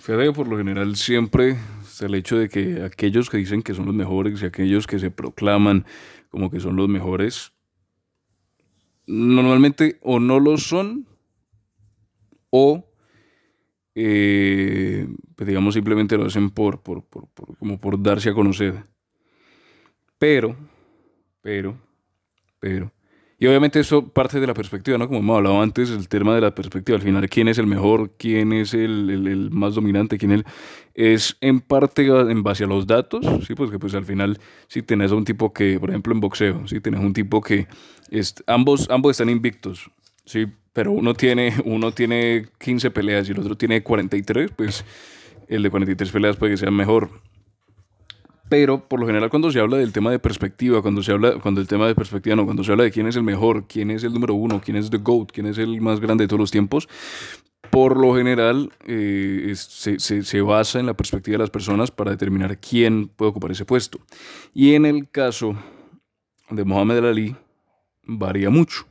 Fede, por lo general, siempre está el hecho de que aquellos que dicen que son los mejores y aquellos que se proclaman como que son los mejores, normalmente o no lo son o eh, pues digamos simplemente lo hacen por, por, por, como por darse a conocer. Pero, pero, pero, y obviamente eso parte de la perspectiva, ¿no? Como hemos hablado antes, el tema de la perspectiva, al final, quién es el mejor, quién es el, el, más dominante, quién es, es en parte en base a los datos, ¿sí? Pues que pues al final, si tenés a un tipo que, por ejemplo, en boxeo, si tenés un tipo que, es, ambos, ambos están invictos, ¿sí? Pero uno tiene, uno tiene 15 peleas y el otro tiene 43, pues el de 43 peleas puede que sea mejor. Pero por lo general cuando se habla del tema de perspectiva, cuando se habla, cuando el tema de perspectiva no, cuando se habla de quién es el mejor, quién es el número uno, quién es the GOAT, quién es el más grande de todos los tiempos, por lo general eh, se, se, se, basa en la perspectiva de las personas para determinar quién puede ocupar ese puesto. Y en el caso de Mohamed Ali, varía mucho.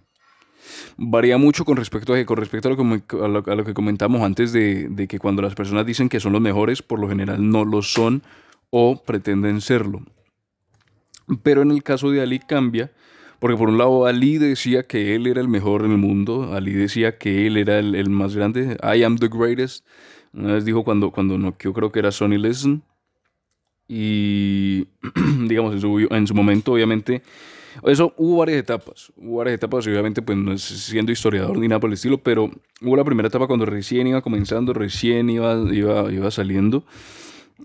Varía mucho con respecto a, con respecto a, lo, que, a, lo, a lo que comentamos antes de, de que cuando las personas dicen que son los mejores, por lo general no lo son o pretenden serlo. Pero en el caso de Ali cambia, porque por un lado Ali decía que él era el mejor en el mundo, Ali decía que él era el, más grande, I am the greatest. Una vez dijo cuando, cuando no, yo creo que era Sonny Listen. Y digamos, en su, en su momento, obviamente, eso hubo varias etapas. Hubo varias etapas, obviamente, pues no siendo historiador ni nada por el estilo, pero hubo la primera etapa cuando recién iba comenzando, recién iba, iba, iba saliendo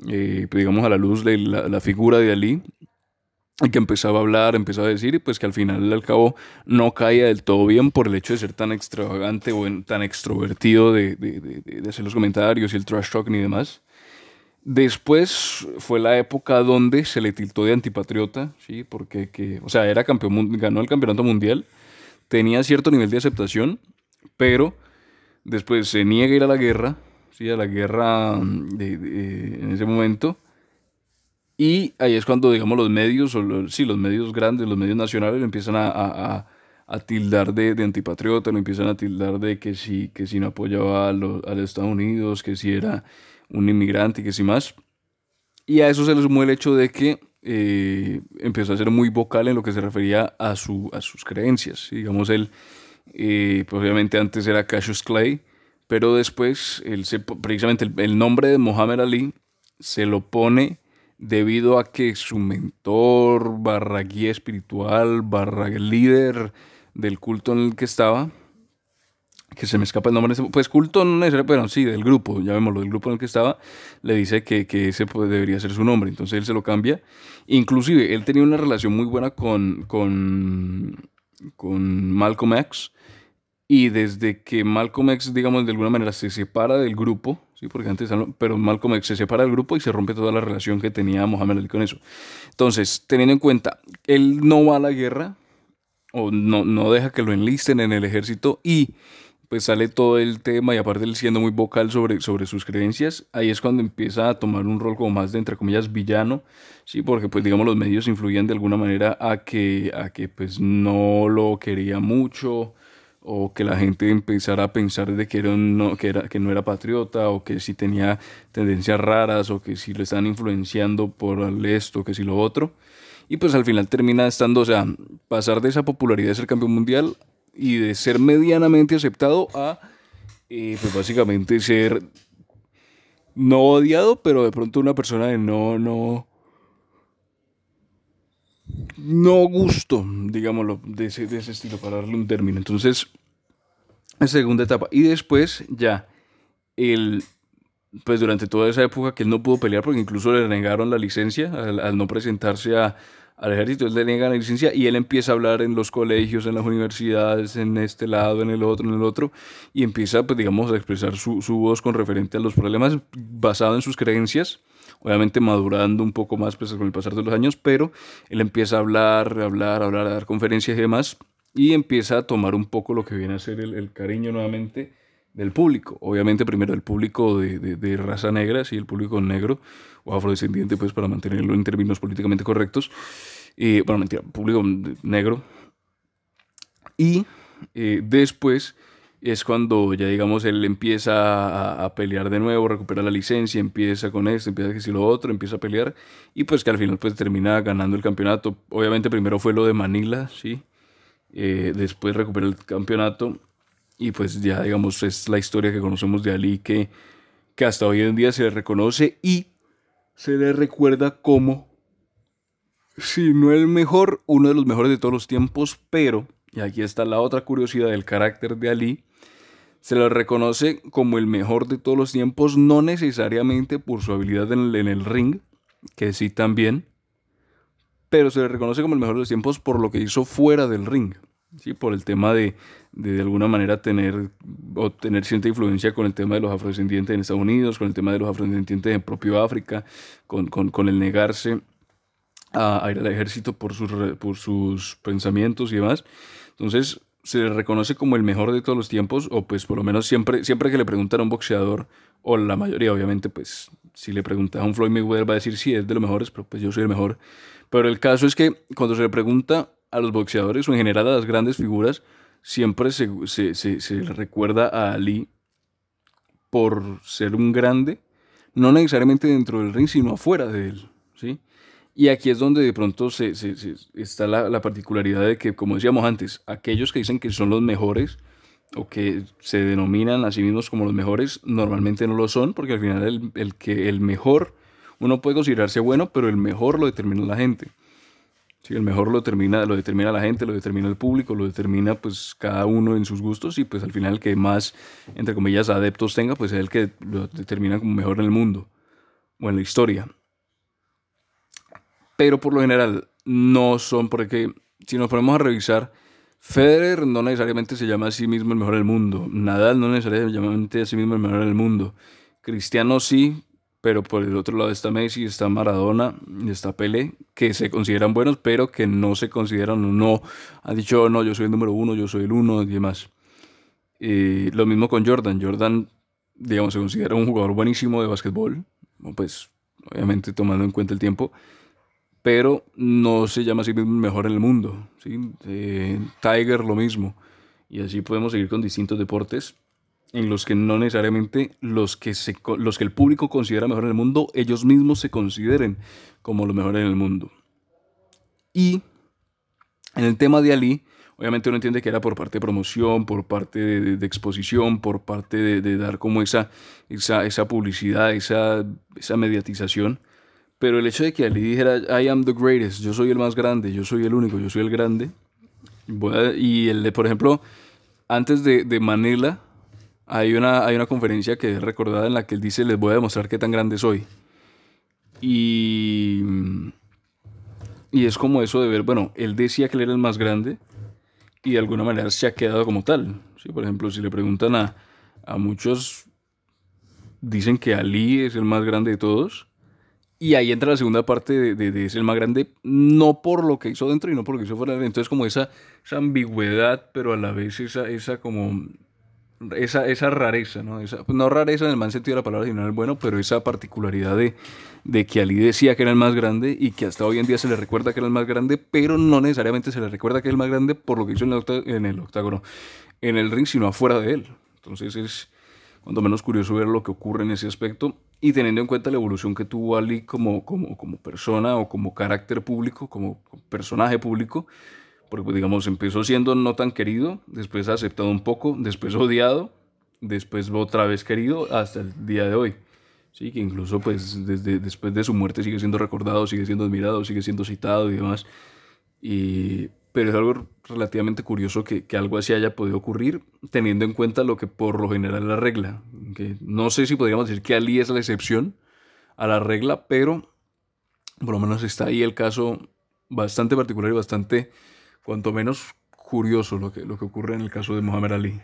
eh, pues, digamos, a la luz de la, figura de Ali, y que empezaba a hablar, empezaba a decir, y pues que al final, al cabo, no caía del todo bien por el hecho de ser tan extravagante o tan extrovertido de, de, de, hacer los comentarios y el trash talking y demás. Después fue la época donde se le tiltó de antipatriota, ¿sí? Porque, que, o sea, era campeón, ganó el campeonato mundial, tenía cierto nivel de aceptación, pero después se niega a ir a la guerra, ¿sí? a la guerra mm, en ese momento. Y ahí es cuando, digamos, los medios, o los, sí, los medios grandes, los medios nacionales, empiezan a, a, a tildar de, de, antipatriota, lo empiezan a tildar de que si, que si no apoyaba a los, Estados Unidos, que si era un inmigrante que si más. Y a eso se le sumó el hecho de que eh, empezó a ser muy vocal en lo que se refería a, su, a sus creencias. Digamos, él, eh, pues obviamente antes era Cassius Clay, pero después, él se, precisamente el, nombre de Mohamed Ali se lo pone debido a que su mentor, barra guía espiritual, barra líder del culto en el que estaba, que se me escapa el nombre, pues culto no necesariamente, pero sí, del grupo, llamémoslo, del grupo en el que estaba, le dice que, que ese debería ser su nombre, entonces él se lo cambia. Inclusive, él tenía una relación muy buena con, con, con Malcolm X, y desde que Malcolm X, digamos, de alguna manera se separa del grupo, ¿sí? porque antes, pero Malcolm X se separa del grupo y se rompe toda la relación que tenía Mohamed Ali con eso. Entonces, teniendo en cuenta, él no va a la guerra, o no, no deja que lo enlisten en el ejército, y pues sale todo el tema, y aparte él siendo muy vocal sobre, sobre sus creencias, ahí es cuando empieza a tomar un rol como más de, entre comillas, villano, ¿sí? porque pues digamos los medios influían de alguna manera a que, a que pues no lo quería mucho, o que la gente empezara a pensar de que, era no, que, era, no era patriota, o que si tenía tendencias raras, o que si le están influenciando por esto, que si lo otro. Y pues al final termina estando, o sea, pasar de esa popularidad de ser campeón mundial y de ser medianamente aceptado a, eh, pues básicamente ser no odiado, pero de pronto una persona de no, no, no gusto, digámoslo, de ese, de ese estilo, para darle un término. Entonces, segunda etapa. Y después ya, el, pues durante toda esa época que él no pudo pelear, porque incluso le negaron la licencia al, no presentarse al ejército, él le niegan la licencia y él empieza a hablar en los colegios, en las universidades, en este lado, en el otro, en el otro, y empieza, pues digamos, a expresar su, su voz con referente a los problemas basado en sus creencias obviamente madurando un poco más pues, con el pasar de los años, pero él empieza a hablar, a hablar, a hablar, a dar conferencias y demás, y empieza a tomar un poco lo que viene a ser el, cariño nuevamente del público. Obviamente primero el público de, de, raza negra, sí, el público negro o afrodescendiente, pues para mantenerlo en términos políticamente correctos. bueno, mentira, público negro. Y eh, después es cuando ya digamos él empieza a, pelear de nuevo, recupera la licencia, empieza con esto, empieza a decir lo otro, empieza a pelear y pues que al final pues termina ganando el campeonato. Obviamente primero fue lo de Manila, ¿sí? Eh, después recupera el campeonato y pues ya digamos es la historia que conocemos de Ali que, que hasta hoy en día se le reconoce y se le recuerda como, si no el mejor, uno de los mejores de todos los tiempos, pero, y aquí está la otra curiosidad del carácter de Ali, se le reconoce como el mejor de todos los tiempos, no necesariamente por su habilidad en el, ring, que sí también, pero se le reconoce como el mejor de los tiempos por lo que hizo fuera del ring, ¿sí? por el tema de, de, alguna manera tener o tener cierta influencia con el tema de los afrodescendientes en Estados Unidos, con el tema de los afrodescendientes en propio África, con, con, con el negarse a, ir al ejército por sus, por sus pensamientos y demás. Entonces, se le reconoce como el mejor de todos los tiempos, o pues por lo menos siempre, siempre que le preguntan a un boxeador, o la mayoría obviamente, pues si le pregunta a un Floyd Mayweather va a decir sí, es de los mejores, pero pues yo soy el mejor. Pero el caso es que cuando se le pregunta a los boxeadores o en general a las grandes figuras, siempre se, se, se, le recuerda a Ali por ser un grande, no necesariamente dentro del ring, sino afuera de él. Y aquí es donde de pronto se, está la, particularidad de que, como decíamos antes, aquellos que dicen que son los mejores o que se denominan a sí mismos como los mejores, normalmente no lo son, porque al final el, que, el mejor, uno puede considerarse bueno, pero el mejor lo determina la gente. Sí, el mejor lo determina, lo determina la gente, lo determina el público, lo determina pues cada uno en sus gustos y pues al final el que más, entre comillas, adeptos tenga, pues es el que lo determina como mejor en el mundo o en la historia pero por lo general no son porque si nos ponemos a revisar, Federer no necesariamente se llama a sí mismo el mejor del mundo, Nadal no necesariamente a sí mismo el mejor del mundo, Cristiano sí, pero por el otro lado está Messi, está Maradona, está Pelé, que se consideran buenos, pero que no se consideran, no, ha dicho, no, yo soy el número uno, yo soy el uno y demás. Y lo mismo con Jordan, Jordan, digamos, se considera un jugador buenísimo de básquetbol, pues obviamente tomando en cuenta el tiempo, pero no se llama así mejor en el mundo. ¿sí? Eh, Tiger lo mismo. Y así podemos seguir con distintos deportes en los que no necesariamente los que, los que el público considera mejor en el mundo, ellos mismos se consideren como los mejores en el mundo. Y en el tema de Ali, obviamente uno entiende que era por parte de promoción, por parte de, exposición, por parte de, dar como esa, esa, esa publicidad, esa, esa mediatización pero el hecho de que Ali dijera, I am the greatest, yo soy el más grande, yo soy el único, yo soy el grande. y el de, por ejemplo, antes de, de, Manila, hay una, hay una conferencia que es recordada en la que él dice, les voy a demostrar qué tan grande soy. Y, y es como eso de ver, bueno, él decía que él era el más grande y de alguna manera se ha quedado como tal. ¿sí? Por ejemplo, si le preguntan a, a muchos, dicen que Ali es el más grande de todos y ahí entra la segunda parte de, de, el más grande, no por lo que hizo dentro y no por lo que hizo fuera. Entonces, como esa, esa ambigüedad, pero a la vez esa, esa como. Esa, esa rareza, ¿no? Esa, pues no rareza en el mal sentido de la palabra, sino en el bueno, pero esa particularidad de, de que Ali decía que era el más grande y que hasta hoy en día se le recuerda que era el más grande, pero no necesariamente se le recuerda que es el más grande por lo que hizo en el, en el octágono, en el ring, sino afuera de él. Entonces es cuando menos curioso ver lo que ocurre en ese aspecto y teniendo en cuenta la evolución que tuvo Ali como, como, como persona o como carácter público, como personaje público, porque pues, digamos empezó siendo no tan querido, después aceptado un poco, después odiado, después otra vez querido hasta el día de hoy. Sí, que incluso pues desde después de su muerte sigue siendo recordado, sigue siendo admirado, sigue siendo citado y demás. Y pero es algo relativamente curioso que, algo así haya podido ocurrir, teniendo en cuenta lo que por lo general es la regla. Que no sé si podríamos decir que Ali es la excepción a la regla, pero por lo menos está ahí el caso bastante particular y bastante, cuanto menos, curioso lo que, lo que ocurre en el caso de Muhammad Ali.